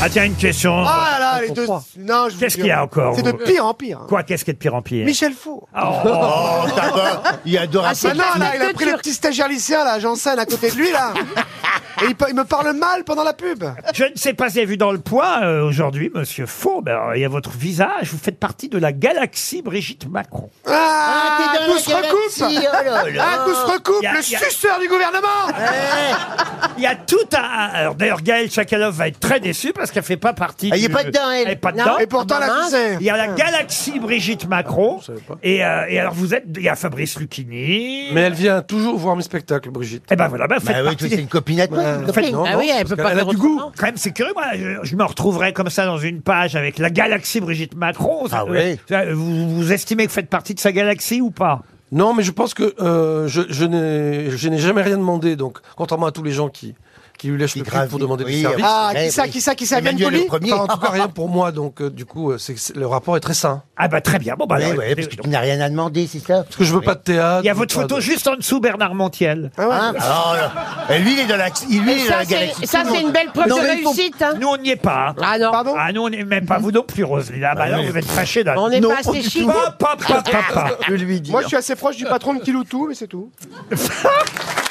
Ah tiens, une question. Ah là là, les deux. Non, je vous Qu'est-ce qu'il y a encore C'est de vous pire en pire. Quoi, qu'est-ce qui est de pire en pire Michel Faux. Oh, Oh, t'as pas- Il adore Ah non, là, il a pris le petit stagiaire lycéen, là, Janssen, à côté de lui, là. Et il, pa- il me parle mal pendant la pub. Je ne sais pas si vous avez vu dans le point euh, aujourd'hui, monsieur Faux, ben, il y a votre visage, vous faites partie de la galaxie Brigitte Macron. Ah, oh là là. Ah, tout se recoupe. Y a- Le y a- suceur du gouvernement. Il y a tout un... Alors d'ailleurs, Gaël Chakalov va être très déçu parce qu'elle fait pas partie Ah, il est du- pas dedans, elle. Elle est pas Non. dedans. Et pourtant, Ah, bah, la mince. sucée. Il y a la galaxie Brigitte Macron. Et, euh, et alors vous êtes... Il y a Fabrice Lucchini. Mais elle vient toujours voir mes spectacles, Brigitte. Eh ben voilà, ben, vous faites Bah oui, partie toi, des- c'est une copine à toi. une Faites- copine. Non, Ah non, oui, elle parce peut qu'elle- pas elle a faire du goût. Quand même, c'est curieux, moi, je, je me retrouverais comme ça dans une page avec la galaxie Brigitte Macron. Ah Euh, euh, vous, vous estimez que vous faites partie de sa galaxie ou pas? Non, mais je pense que euh, je, je n'ai jamais rien demandé. Donc, contrairement à tous les gens qui, qui lui lèchent Qui le cul pour demander oui, du service. Ah, Ouais, qui ça, qui ça, qui ça, Emmanuel Poli le premier. Enfin, en tout cas, rien pour moi. Donc, euh, du coup, euh, c'est que c'est- le rapport est très sain. Ah bah très bien. Bon bah Ouais, alors, ouais, écoutez, parce que tu n'as rien à demander, c'est ça Parce que je veux pas de théâtre. il y a votre photo de- juste en dessous, Bernard Montiel. Ah ouais. Hein Oh, là. Et lui, il est dans la, lui, il est dans Ça, la galaxie. c'est ça, c'est une belle preuve Non, de réussite. hein. Nous on n'y est pas. hein. Ah non, Pardon Ah nous on n'est même pas vous non plus, Roselyne. Ah bah là oui. vous êtes fâchés là. on n'est pas assez chic. tout. Pas, pas, pas, pas, pas. Je lui dis. Moi, je suis assez proche du patron de Kiloutou, mais c'est tout.